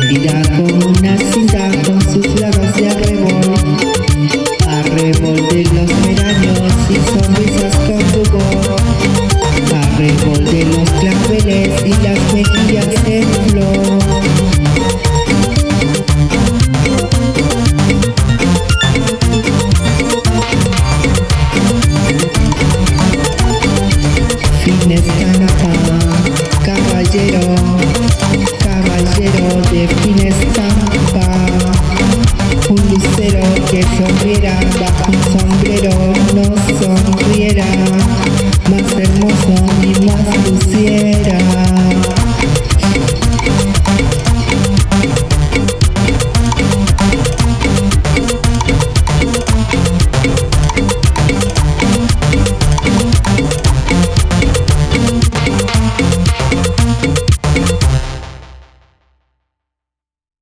vestida con una cinta con sus larvas de arrebol, arrebol de los veranos y sonrisas con rubor, arrebol de los claveles y las mejillas de flor. Fines canapá, caballero caballero de fina estampa, un lucero que sonriera bajo un sombrero, no sonriera.